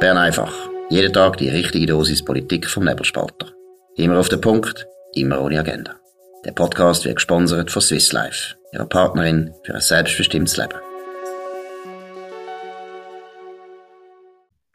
Bern einfach. Jeden Tag die richtige Dosis Politik vom Nebelspalter. Immer auf den Punkt, immer ohne Agenda. Der Podcast wird gesponsert von Swiss Life, ihrer Partnerin für ein selbstbestimmtes Leben.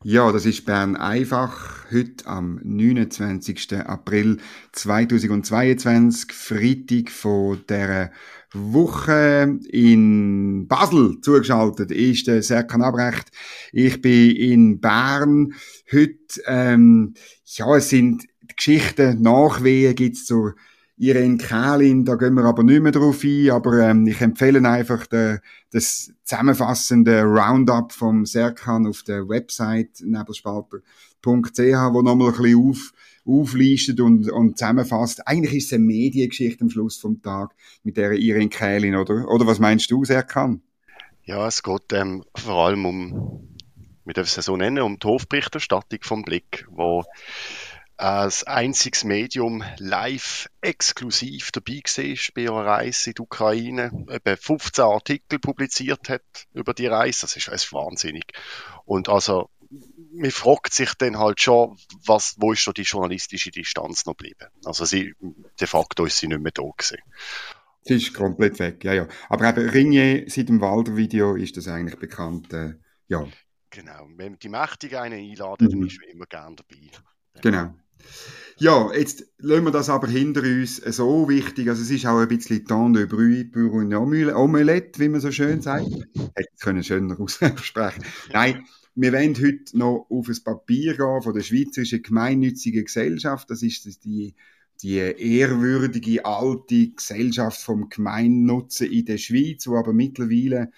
Ja, das ist Bern einfach. Heute am 29. April 2022, Freitag von der Woche in Basel zugeschaltet ist der Serkan Abrecht. Ich bin in Bern. Heute, ähm, ja, es sind Geschichten, Nachwehen gibt's zur Irene Kählin, da gehen wir aber nicht mehr drauf ein, aber ähm, ich empfehle einfach de, das zusammenfassende Roundup vom Serkan auf der Website nebelspalter.ch, wo nochmal ein bisschen auf, auflistet und, und zusammenfasst. Eigentlich ist es eine Mediengeschichte am Schluss vom Tag mit der Irene Kählin, oder? Oder was meinst du, Serkan? Ja, es geht ähm, vor allem um, wir dürfen es so nennen, um die Hofberichterstattung vom Blick, wo als einziges Medium live exklusiv dabei war bei ihrer Reise in die Ukraine, etwa 15 Artikel publiziert hat über die Reise. Das ist, das ist wahnsinnig. Und also, man fragt sich dann halt schon, was, wo ist da die journalistische Distanz noch geblieben? Also sie, de facto ist sie nicht mehr da gewesen. Sie ist komplett weg, ja, ja. Aber eben Ringier, seit dem Walder-Video ist das eigentlich bekannt, äh, ja. Genau. Wenn die Mächtigen einen einladen, mhm. dann ist man immer gern dabei. Genau. Ja, jetzt lassen wir das aber hinter uns so wichtig. Also es ist auch ein bisschen temps de bruit pour une omelette, wie man so schön sagt. Hätte ich können schöner aussprechen. Nein, wir wollen heute noch auf ein Papier gehen von der Schweizerischen Gemeinnützigen Gesellschaft. Das ist die, die ehrwürdige alte Gesellschaft vom Gemeinnutzen in der Schweiz, wo aber mittlerweile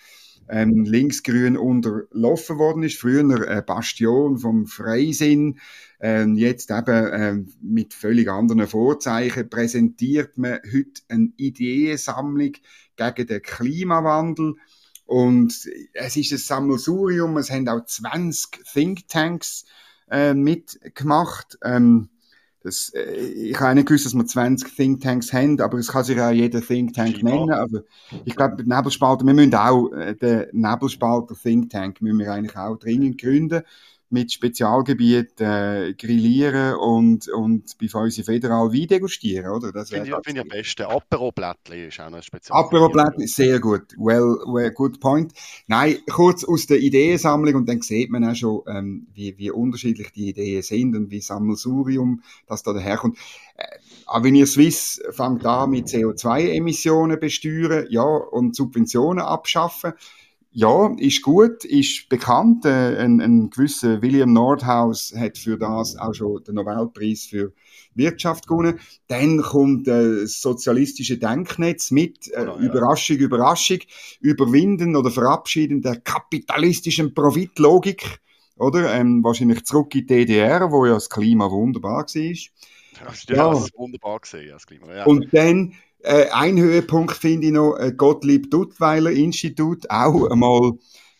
ähm, linksgrün unterlaufen worden ist. Früher eine Bastion vom Freisinn, ähm, jetzt eben ähm, mit völlig anderen Vorzeichen präsentiert man heute eine Ideensammlung gegen den Klimawandel. Und es ist ein Sammelsurium, es haben auch 20 Thinktanks äh, mitgemacht. Ähm, das, äh, ich habe nicht gewusst, dass wir 20 Thinktanks haben, aber es kann sich auch jeder Thinktank ja. nennen. Also, ich glaube, Nebelspalter, wir müssen auch äh, den Nebelspalter Thinktank müssen wir eigentlich auch dringend gründen mit Spezialgebiet äh, grillieren und, und bei uns federal Wein degustieren, oder? Das finde ich, find ich am besten. Apero-Blättli ist auch noch ein Spezial. Apero-Blättli, sehr gut. Well, well, good point. Nein, kurz aus der Ideensammlung und dann sieht man auch schon, ähm, wie, wie unterschiedlich die Ideen sind und wie Sammelsurium das da daherkommt. Äh, Avenir Swiss fängt an mit CO2-Emissionen besteuern, ja, und Subventionen abschaffen. Ja, ist gut, ist bekannt. Äh, ein, ein gewisser William Nordhaus hat für das auch schon den Nobelpreis für Wirtschaft gewonnen. Dann kommt äh, das sozialistische Denknetz mit, äh, oh, ja. Überraschung, Überraschung, überwinden oder verabschieden der kapitalistischen Profitlogik, oder? Ähm, wahrscheinlich zurück in die DDR, wo ja das Klima wunderbar war. Ja, ja. Das wunderbar gesehen, das Klima. Ja. Und dann äh, ein Höhepunkt finde ich noch, äh, Gottlieb Duttweiler Institut, auch einmal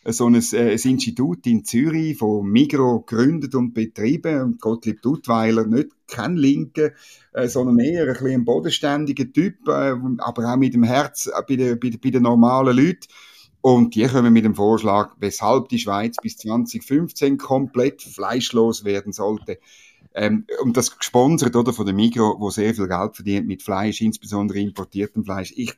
äh, so ein, äh, ein Institut in Zürich von Migro gegründet und betrieben. Und Gottlieb Duttweiler, nicht kein Linke, äh, sondern eher ein ein bodenständiger Typ, äh, aber auch mit dem Herz äh, bei, den, bei, bei den normalen Leuten. Und die kommen mit dem Vorschlag, weshalb die Schweiz bis 2015 komplett fleischlos werden sollte. Ähm, und das gesponsert, oder, von der Migro, wo sehr viel Geld verdient mit Fleisch, insbesondere importiertem Fleisch. Ich,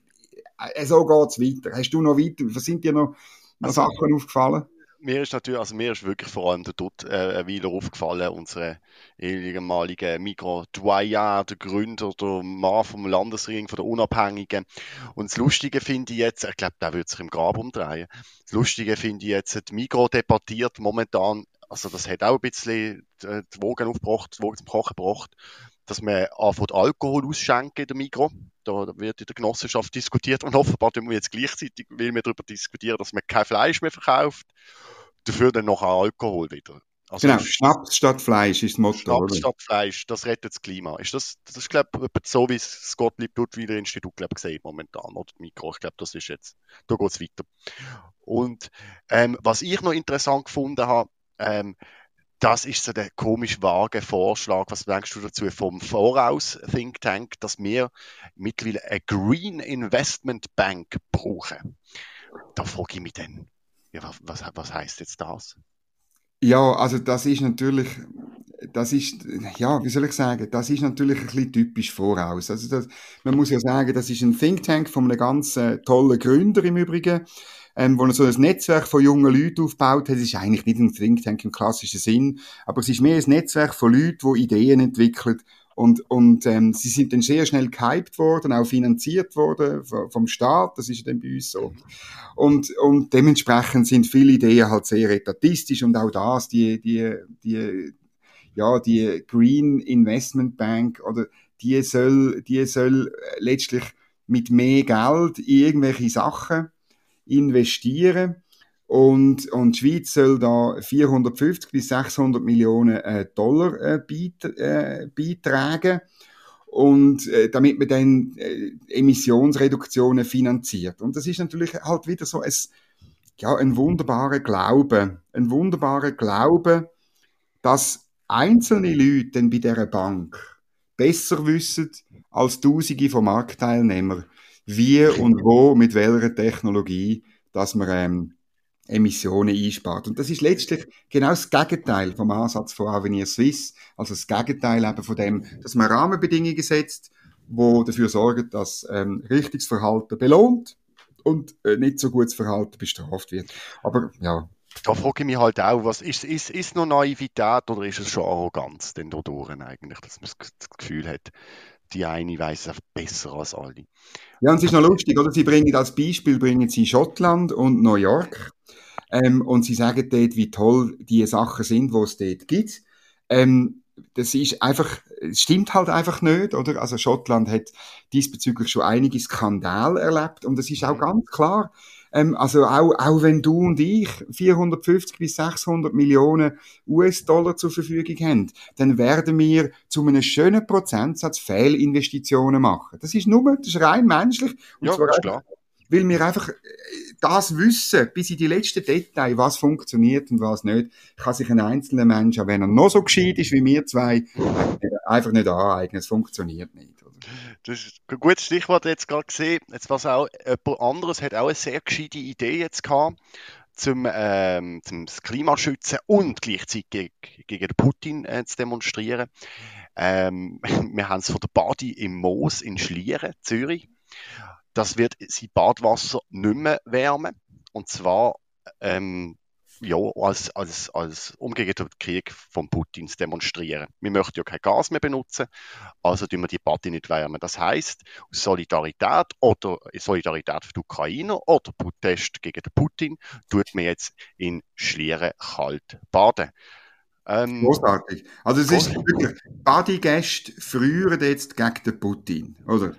äh, so geht's weiter. Hast du noch weiter, was sind dir noch, noch also, Sachen aufgefallen? Mir ist natürlich, also mir ist wirklich vor allem der Dutt äh, wieder aufgefallen, unsere ehemalige Migro Doyen, der Gründer, der Mann vom Landesring, von der Unabhängigen. Und das Lustige finde ich jetzt, ich glaube, der wird sich im Grab umdrehen. Das Lustige finde ich jetzt, die Migro debattiert momentan also das hat auch ein bisschen die Wogen aufgebracht, die Wogen zum Kochen gebracht, dass man anfängt Alkohol ausschenken in der Mikro. Da wird in der Genossenschaft diskutiert und offenbar tun wir jetzt gleichzeitig, will wir darüber diskutieren, dass man kein Fleisch mehr verkauft, dafür dann noch Alkohol wieder. Also genau, Schnaps statt Fleisch ist das Motto. Schnaps oder? statt Fleisch, das rettet das Klima. Ist das, das ist, glaube ich, so, wie das Gottlieb Duttweiler Institut, glaube ich, sieht momentan, oder? Mikro, ich glaube, das ist jetzt, da geht es weiter. Und, ähm, was ich noch interessant gefunden habe, ähm, das ist so der komisch vage Vorschlag. Was denkst du dazu vom Voraus Think Tank, dass wir mittlerweile eine Green Investment Bank brauchen? Da frage ich mich dann, ja, was, was heißt jetzt das? Ja, also das ist natürlich, das ist, ja, wie soll ich sagen, das ist natürlich ein bisschen typisch voraus. Also das, man muss ja sagen, das ist ein Think Tank von einem ganz äh, tollen Gründer im Übrigen, ähm, wo er so ein Netzwerk von jungen Leuten aufgebaut hat. Es ist eigentlich nicht ein Think Tank im klassischen Sinn, aber es ist mehr ein Netzwerk von Leuten, die Ideen entwickeln und, und ähm, sie sind dann sehr schnell gehypt worden, auch finanziert worden vom Staat, das ist dann bei uns so. Und, und dementsprechend sind viele Ideen halt sehr etatistisch und auch das, die, die, die, ja, die Green Investment Bank oder die soll, die soll letztlich mit mehr Geld irgendwelche Sachen investieren und, und die Schweiz soll da 450 bis 600 Millionen äh, Dollar äh, äh, beitragen. Und äh, damit man dann äh, Emissionsreduktionen finanziert. Und das ist natürlich halt wieder so ein, ja, ein wunderbarer Glaube. Ein wunderbarer Glaube, dass einzelne Leute bei dieser Bank besser wissen als Tausende von Marktteilnehmern, wie und wo, mit welcher Technologie, dass man ähm, Emissionen einspart. Und das ist letztlich genau das Gegenteil vom Ansatz von Avenir Suisse, also das Gegenteil eben von dem, dass man Rahmenbedingungen setzt, wo dafür sorgen, dass ähm, richtiges Verhalten belohnt und äh, nicht so gutes Verhalten bestraft wird. Aber ja. Da frage ich mich halt auch, was ist, ist, ist noch Naivität oder ist es schon Arroganz denn da eigentlich, dass man das Gefühl hat, die eine weiß es besser als alle. Ja, und es ist noch lustig, oder? Sie bringen als Beispiel bringen sie Schottland und New York. Ähm, und sie sagen dort, wie toll die Sachen sind, wo es dort gibt. Ähm, das ist einfach, es stimmt halt einfach nicht, oder? Also Schottland hat diesbezüglich schon einige Skandale erlebt und es ist auch ganz klar, ähm, also auch, auch wenn du und ich 450 bis 600 Millionen US-Dollar zur Verfügung haben, dann werden wir zu einem schönen Prozentsatz Fehlinvestitionen machen. Das ist nur, das ist rein menschlich. Und ja, zwar ist klar. Weil wir einfach äh, das wissen, bis in die letzten Details, was funktioniert und was nicht, kann sich ein einzelner Mensch, auch wenn er noch so gescheit ist wie wir zwei, einfach nicht aneignen. Es funktioniert nicht. Das ist ein gutes Stichwort jetzt gerade gesehen. Jetzt was auch jemand anderes hat auch eine sehr gescheite Idee jetzt gehabt zum, ähm, zum Klima schützen und gleichzeitig gegen, gegen Putin äh, zu demonstrieren. Ähm, wir haben es von der Badi im Moos in Schlieren, Zürich. Das wird sein Badwasser nicht mehr wärmen. Und zwar ähm, ja, als, als, als um gegen den Krieg von Putin zu demonstrieren. Wir möchten ja kein Gas mehr benutzen, also tun wir die Party nicht wärmen. Das heißt, Solidarität oder Solidarität für die Ukrainer oder Protest gegen den Putin tut man jetzt in Schlieren kalt baden. Ähm, Großartig. Also es ist wirklich, Badegäste früher jetzt gegen den Putin, oder?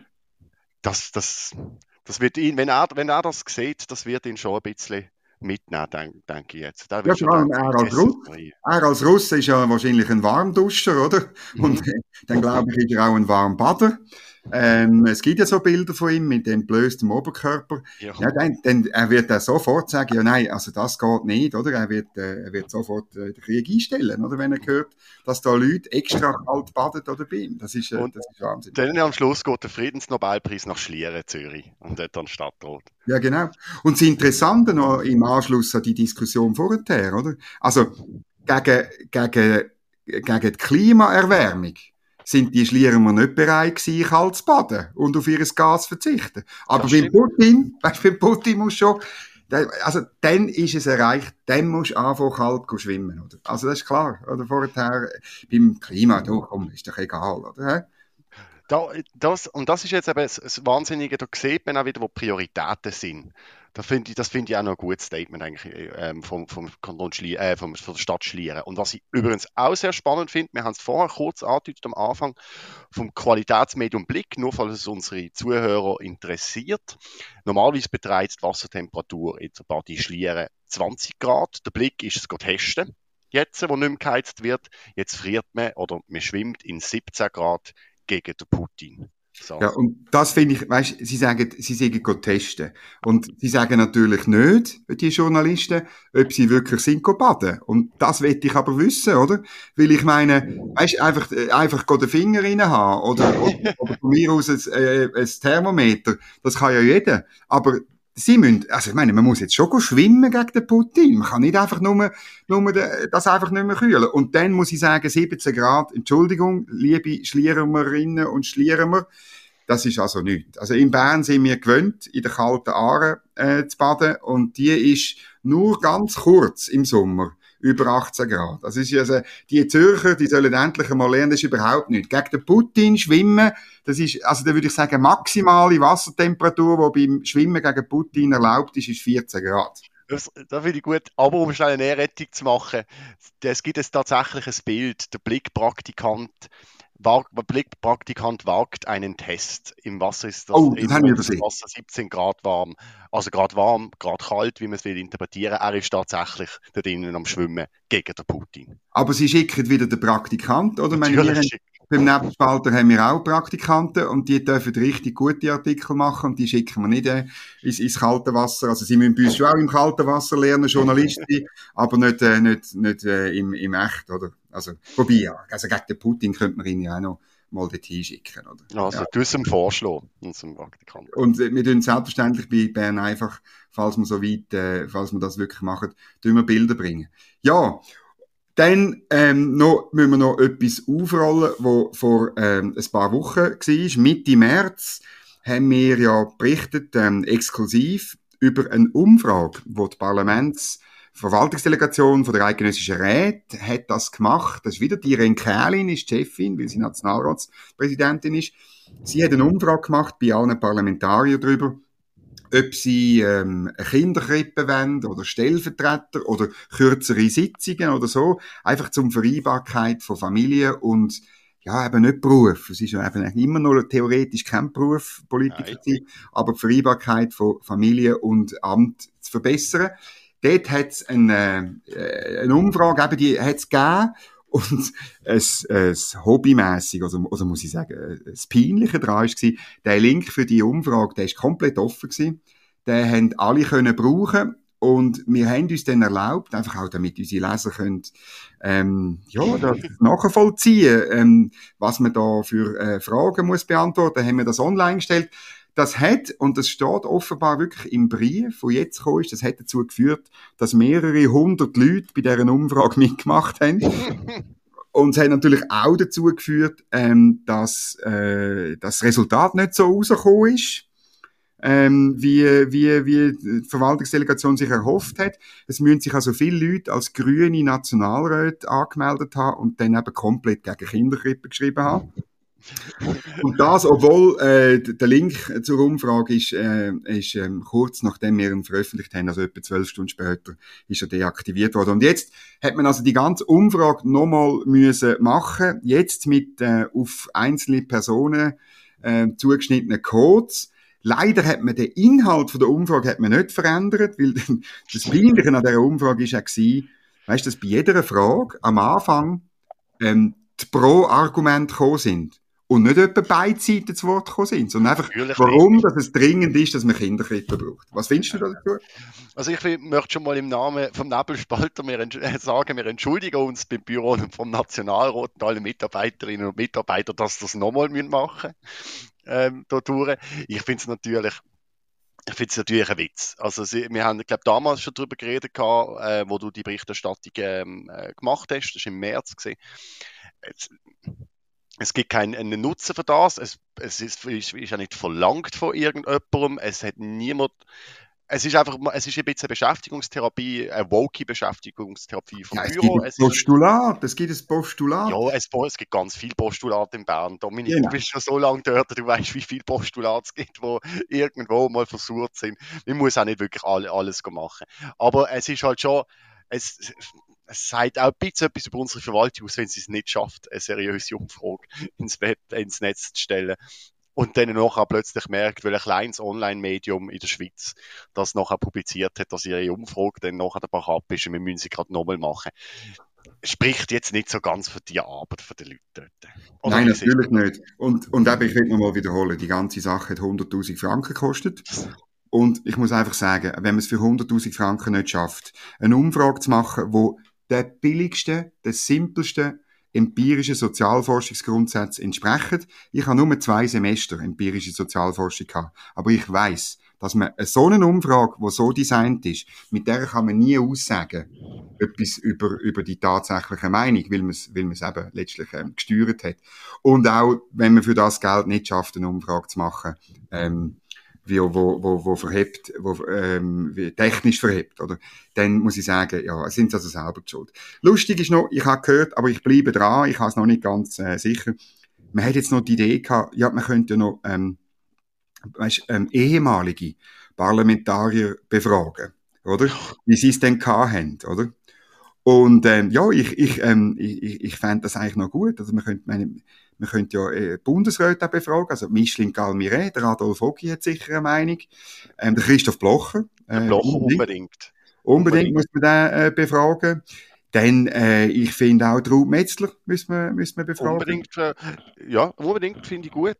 Das, das, das wird ihn, wenn er, wenn er das sieht, das wird ihn schon ein bisschen mitnehmen, denke denk ich jetzt. ja, klar, er, als Russ, er als Russe ist ja wahrscheinlich ein Warmduscher, oder? Mhm. Und äh, dann glaube ich, ist er auch ein Warmbader. Ähm, es gibt ja so Bilder von ihm mit dem blösten Oberkörper. Ja. ja dann, dann, er wird er sofort sagen, ja nein, also das geht nicht, oder? Er wird, äh, er wird sofort äh, den Krieg einstellen, oder? Wenn er hört, dass da Leute extra kalt baden oder bei ihm. Das ist, äh, das ist Wahnsinn. Dann am Schluss geht der Friedensnobelpreis nach Schlieren, Zürich, und dort an Stadtrot. Ja, genau. Und das Interessante noch im Anschluss an die Diskussion vorher, oder? Also, gegen, gegen, gegen die Klimaerwärmung sind die Schlierer nicht bereit gewesen, kalt zu baden und auf ihr Gas verzichten. Aber beim Putin, weißt beim Putin muss schon, also dann ist es erreicht, dann musst du anfangen kalt schwimmen, oder? Also das ist klar, oder? Vorher, beim Klima, du, komm, ist doch egal, oder? Da, das, und das ist jetzt eben das Wahnsinnige, da sieht man auch wieder, wo Prioritäten sind. Da find ich, das finde ich auch noch ein gutes Statement eigentlich ähm, vom, vom Kanton Schlie äh, vom, von der Stadt Schlieren. Und was ich übrigens auch sehr spannend finde, wir haben es vorher kurz angedeutet am Anfang, vom Qualitätsmedium Blick, nur falls es unsere Zuhörer interessiert. Normalerweise beträgt die Wassertemperatur in der Badi Schlieren 20 Grad. Der Blick ist es testen. Jetzt, wo nicht mehr geheizt wird, jetzt friert man oder man schwimmt in 17 Grad gegen den Putin. So. Ja, und das finde ich, weißt, sie sagen, sie sagen testen. Und sie sagen natürlich nicht, die Journalisten, ob sie wirklich sind baden. Und das will ich aber wissen, oder? Weil ich meine, weißt, einfach, äh, einfach den Finger rein haben, oder, oder, oder von mir aus ein, äh, ein Thermometer, das kann ja jeder. Aber sie müssen, also ich meine, man muss jetzt schon schwimmen gegen den Putin. Man kann nicht einfach nur, nur das einfach nicht mehr kühlen. Und dann muss ich sagen, 17 Grad, Entschuldigung, liebe Schliermerinnen und Schliermer, das ist also nichts. Also in Bern sind wir gewöhnt, in der kalten Aare äh, zu baden und die ist nur ganz kurz im Sommer über 18 Grad. Das ist also, die Zürcher, die sollen endlich einmal lernen, das ist überhaupt nicht. Gegen den Putin schwimmen, das ist, also da würde ich sagen, maximale Wassertemperatur, die beim Schwimmen gegen Putin erlaubt ist, ist 14 Grad. Das, das finde ich gut. Aber um schnell eine Nährrettung zu machen, es gibt jetzt tatsächlich ein Bild, der Blickpraktikant Blickpraktikant wagt einen Test. Im Wasser ist das, oh, das wir Wasser 17 Grad warm. Also gerade warm, gerade kalt, wie man es will interpretieren. Er ist tatsächlich da drinnen am Schwimmen gegen den Putin. Aber Sie schicken wieder den Praktikant, oder? Natürlich beim Nebelspalter haben wir auch Praktikanten und die dürfen richtig gute Artikel machen und die schicken wir nicht äh, ins, ins kalte Wasser. Also sie müssen bei uns schon auch im kalten Wasser lernen, Journalisten, aber nicht, äh, nicht, nicht äh, im, im Echt, oder? Also, wobei, ja, also gegen den Putin könnte man ihn ja auch noch mal dorthin schicken, oder? Also, ja. du es ihm vorschlagen, unserem Praktikanten. Und äh, wir tun selbstverständlich bei Bern einfach, falls wir so weit, äh, falls wir das wirklich machen, tun wir Bilder bringen. Ja, dann ähm, noch, müssen wir noch etwas aufrollen, was vor ähm, ein paar Wochen war. Mitte März haben wir ja berichtet, ähm, exklusiv, über eine Umfrage, wo die Parlamentsverwaltungsdelegation von der Eidgenössischen Räte hat das gemacht. Das ist wieder die Irene Kählin, ist Chefin, weil sie Nationalratspräsidentin ist. Sie hat eine Umfrage gemacht bei allen Parlamentariern darüber, ob sie ähm, eine Kinderkrippe wollen oder Stellvertreter oder kürzere Sitzungen oder so, einfach zum Vereinbarkeit von Familie und ja, eben nicht Beruf. Es ist ja eben immer noch theoretisch kein Beruf, Politiker sein, aber die Vereinbarkeit von Familie und Amt zu verbessern. Dort hat es eine, äh, eine Umfrage, eben, die hat es gegeben und es, es hobbymäßig, also, also muss ich sagen, das Peinliche daran war, der Link für die Umfrage, der ist komplett offen gewesen. Den haben alle können brauchen. Und wir haben uns dann erlaubt, einfach auch damit unsere Leser können, ähm, ja, das nachvollziehen, ähm, was man da für äh, Fragen muss beantworten, haben wir das online gestellt. Das hat, und das steht offenbar wirklich im Brief, wo jetzt gekommen ist, das hat dazu geführt, dass mehrere hundert Leute bei dieser Umfrage mitgemacht haben. Und es hat natürlich auch dazu geführt, ähm, dass äh, das Resultat nicht so rausgekommen ist, ähm, wie, wie, wie die Verwaltungsdelegation sich erhofft hat. Es müssen sich also viele Leute als grüne Nationalräte angemeldet haben und dann eben komplett gegen Kinderkrippe geschrieben haben. Und das, obwohl äh, der Link zur Umfrage ist, äh, ist ähm, kurz nachdem wir ihn veröffentlicht haben, also etwa zwölf Stunden später, ist er deaktiviert worden. Und jetzt hat man also die ganze Umfrage nochmal müssen machen, jetzt mit äh, auf einzelne Personen äh, zugeschnittenen Codes. Leider hat man den Inhalt von der Umfrage hat man nicht verändert, weil das Peinliche an dieser Umfrage ist ja gewesen, weißt, dass bei jeder Frage am Anfang ähm, die Pro-Argumente gekommen sind und nicht etwa beide Seiten zu Wort gekommen sind, sondern einfach, Natürlich warum nicht. dass es dringend ist, dass man Kinderkrippen braucht. Was findest du dazu? Also ich möchte schon mal im Namen vom Nebelspalter wir äh, sagen, wir entschuldigen uns beim Büro vom Nationalrat und alle Mitarbeiterinnen und Mitarbeiter, dass das nochmal machen ähm, Ich finde es natürlich ich finde es natürlich ein Witz. Also sie, wir haben, glaube damals schon darüber geredet, gehabt, äh, wo du die Berichterstattung ähm, äh, gemacht hast. Das war im März. Gewesen. Jetzt, es gibt keinen Nutzen für das. Es, es ist, ist, ist ja nicht verlangt von irgendjemandem. Es hat niemand. Es ist einfach, es ist ein bisschen Beschäftigungstherapie, eine woke Beschäftigungstherapie vom ja, es Büro. Gibt ein Postulat, es gibt ein Postulat. Ja, es, es gibt ganz viele Postulate in Bern. Dominik, genau. du bist schon so lange dort, du weißt, wie viele Postulate es gibt, die irgendwo mal versucht sind. Man muss auch nicht wirklich alles machen. Aber es ist halt schon, es, es sagt auch ein bisschen etwas über unsere Verwaltung aus, wenn sie es nicht schafft, eine seriöse Umfrage ins, Web, ins Netz zu stellen. Und dann nachher plötzlich merkt, weil ein kleines Online-Medium in der Schweiz das nachher publiziert hat, dass ihre Umfrage dann nachher der Bach ab ist und wir müssen sie gerade nochmal machen. Spricht jetzt nicht so ganz für die Arbeit der Leute dort. Oder Nein, natürlich nicht. Und, und eben, ich will nochmal wiederholen, die ganze Sache hat 100.000 Franken gekostet. Und ich muss einfach sagen, wenn man es für 100.000 Franken nicht schafft, eine Umfrage zu machen, wo der billigste, der simpelste empirische Sozialforschungsgrundsätze entsprechen. Ich habe nur zwei Semester empirische Sozialforschung gehabt, aber ich weiß, dass man so eine Umfrage, die so designt ist, mit der kann man nie aussagen, etwas über, über die tatsächliche Meinung, weil man es, weil man es eben letztlich ähm, gesteuert hat. Und auch, wenn man für das Geld nicht schafft, eine Umfrage zu machen, ähm, wie, wo, wo, wo verhebt, wo, ähm, wie technisch verhebt, oder? Dann muss ich sagen, ja, sind sie also selber schuld. Lustig ist noch, ich habe gehört, aber ich bleibe dran, ich habe es noch nicht ganz äh, sicher. Man hat jetzt noch die Idee gehabt, ja, man könnte noch, ähm, weißt, ähm, ehemalige Parlamentarier befragen, oder? Wie sie es denn gehabt haben, oder? Und ähm, ja, ich, ich, ähm, ich, ich fände das eigentlich noch gut. Also man könnte, meine, man könnte ja äh, Bundesräte auch befragen, also Micheline Galmire, der Adolf Hoggi hat sicher eine Meinung, ähm, der Christoph Blocher. Äh, Blocher unbedingt. Unbedingt, unbedingt muss man den äh, befragen. Dann, äh, ich finde auch Ruth Metzler müssen wir, müssen wir befragen. Unbedingt, äh, ja, unbedingt finde ich gut.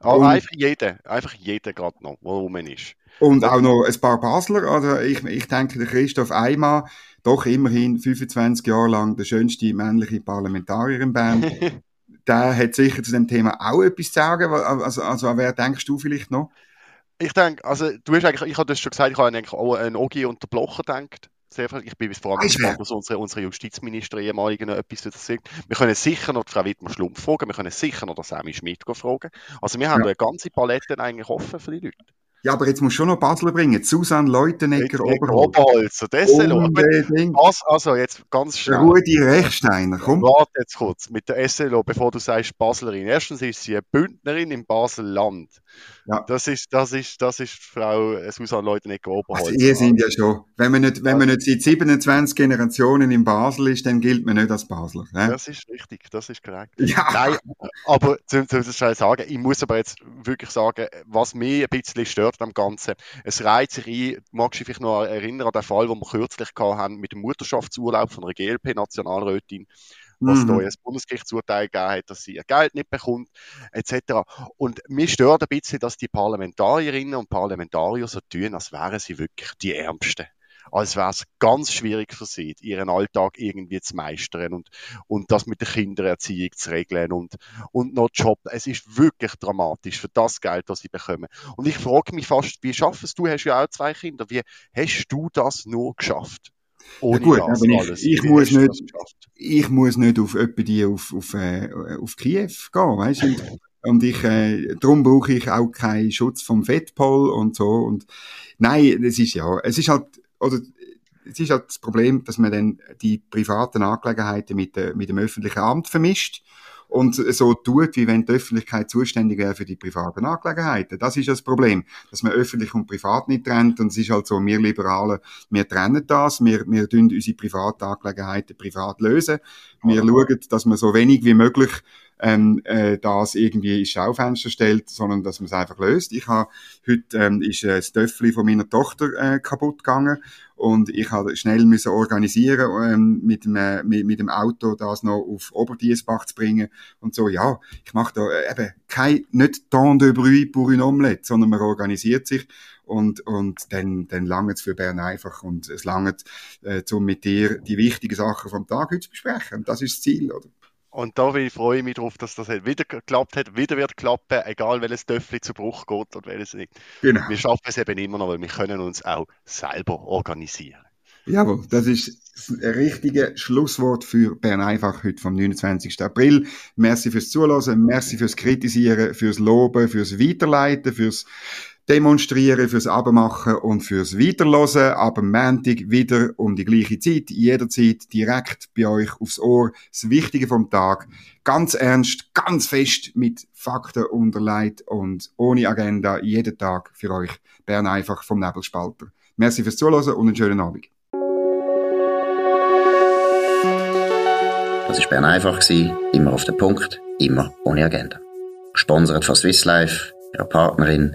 Aber und, einfach jeden, einfach jeden gerade noch, wo rum ist. Und auch noch ein paar Basler, also ich, ich denke, der Christoph Eimer, doch immerhin 25 Jahre lang der schönste männliche Parlamentarier in Bern, der hat sicher zu dem Thema auch etwas zu sagen. Also, also wer denkst du vielleicht noch? Ich denke, also du hast eigentlich, ich habe das schon gesagt, ich habe eigentlich auch an Ogi und der Blocher gedacht. Sehr. Ich bin bis vor allem gespannt, was unsere, unsere Justizminister ehemalige noch etwas dazu sagt. Wir können sicher noch Frau Wittmer-Schlumpf fragen, wir können sicher noch den Sammy Schmidt fragen. Also wir haben ja. eine ganze Palette eigentlich offen für die Leute. Ja, aber jetzt musst du schon noch Basel bringen. Susanne Leutenegger Oberholz. Oberholz. Unbedingt. Was, also jetzt ganz schnell. Rudi Rechsteiner, komm. Warte jetzt kurz mit der SLO, bevor du sagst Baslerin. Erstens ist sie eine Bündnerin im Basel-Land. Ja. Das ist, das ist, das ist Frau Susanne Leutenegger Oberholz. Also ihr sind ja schon, wenn man nicht, wenn man nicht seit 27 Generationen in Basel ist, dann gilt man nicht als Basler. Ne? Das ist richtig, das ist korrekt. Ja. Nein, aber zum, zum sagen, ich muss aber jetzt wirklich sagen, was mich ein bisschen stört am Ganzen, es reiht sich ein, magst du dich noch erinnern an den Fall, den wir kürzlich hatten mit dem Mutterschaftsurlaub von einer GLP-Nationalrätin, was mhm. da ein Bundesgerichtsurteil gegeben hat, dass sie ihr Geld nicht bekommt, etc. Und mich stört ein bisschen, dass die Parlamentarierinnen und Parlamentarier so tun, als wären sie wirklich die Ärmsten als wäre es ganz schwierig für sie, ihren Alltag irgendwie zu meistern und, und das mit der Kindererziehung zu regeln und, und noch Job. Es ist wirklich dramatisch für das Geld, das sie bekommen. Und ich frage mich fast, wie schaffst du, du hast ja auch zwei Kinder, wie hast du das nur geschafft? Ohne ja gut, das aber alles. ich, ich muss nicht, ich muss nicht auf die auf, auf, äh, auf Kiew gehen, weißt du? Und ich, äh, darum brauche ich auch keinen Schutz vom Fettpol und so. Und nein, es ist ja, es ist halt, oder es ist halt das Problem, dass man dann die privaten Angelegenheiten mit, äh, mit dem öffentlichen Amt vermischt und so tut, wie wenn die Öffentlichkeit zuständig wäre für die privaten Angelegenheiten. Das ist das Problem, dass man öffentlich und privat nicht trennt und es ist halt so, wir Liberalen, wir trennen das, wir, wir tun unsere privaten Angelegenheiten privat lösen, wir schauen, dass man so wenig wie möglich ähm, äh, das irgendwie ins Schaufenster stellt, sondern dass man es einfach löst. Ich habe heute ähm, ist äh, das Töffel von meiner Tochter äh, kaputt gegangen und ich habe schnell müssen organisieren ähm, mit, dem, äh, mit, mit dem Auto das noch auf Oberdiesbach zu bringen und so. Ja, ich mache da äh, eben kein nicht temps de bruit pour une omelette, sondern man organisiert sich und, und dann, dann langt es für Bern einfach und es langt, äh, um mit dir die wichtigen Sachen vom Tag heute zu besprechen. Das ist das Ziel, oder? Und da freue ich mich darauf, dass das wieder geklappt hat, wieder wird klappen, egal welches Töffel zu Bruch geht oder welches nicht. Genau. Wir schaffen es eben immer noch, weil wir können uns auch selber organisieren. Jawohl, das ist das richtige Schlusswort für Bern einfach heute vom 29. April. Merci fürs Zuhören, merci fürs Kritisieren, fürs Loben, fürs Weiterleiten, fürs demonstrieren, fürs Abmachen und fürs Weiterlosen. Ab am Montag wieder um die gleiche Zeit, jederzeit direkt bei euch aufs Ohr. Das Wichtige vom Tag. Ganz ernst, ganz fest mit Fakten unterlegt und ohne Agenda jeden Tag für euch. Bern einfach vom Nebelspalter. Merci fürs Zuhören und einen schönen Abend. Das war Bern einfach, immer auf den Punkt, immer ohne Agenda. Gesponsert von Swiss Life, ihrer Partnerin